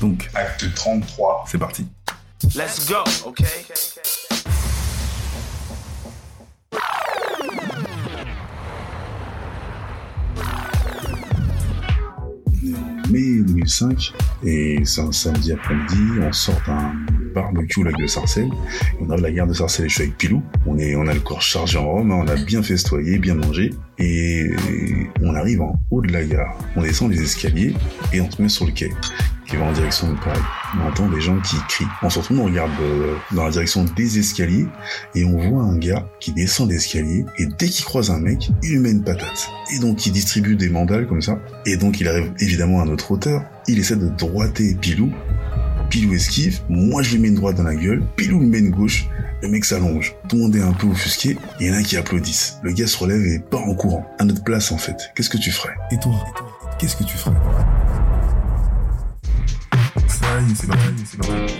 Donc, acte 33, c'est parti. Let's go, okay? mai 2005 et c'est un samedi après-midi, on sort d'un barbecue au lac de Sarcelles, on arrive à la gare de Sarcelles et je suis avec Pilou, on, est, on a le corps chargé en rhum, hein, on a bien festoyé, bien mangé et on arrive en haut de la gare, on descend les escaliers et on se met sur le quai qui va en direction de Paris. On entend des gens qui crient. On se retourne, on regarde euh, dans la direction des escaliers et on voit un gars qui descend l'escalier et dès qu'il croise un mec, il lui met une patate. Et donc il distribue des mandales comme ça. Et donc il arrive évidemment à notre hauteur. Il essaie de droiter Pilou. Pilou esquive. Moi je lui mets une droite dans la gueule. Pilou lui met une gauche. Le mec s'allonge. Tout le monde est un peu offusqué. Il y en a qui applaudissent. Le gars se relève et part en courant. À notre place en fait. Qu'est-ce que tu ferais? Et toi? Qu'est-ce que tu ferais? Est, c'est parti, c'est parti.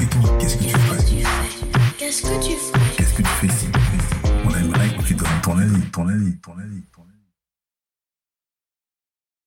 Et toi, qu'est-ce que tu ferais Qu'est-ce que tu fais? Qu'est-ce que tu fais ici? On aimerait que tu donnes ton avis, ton avis, ton avis, ton avis.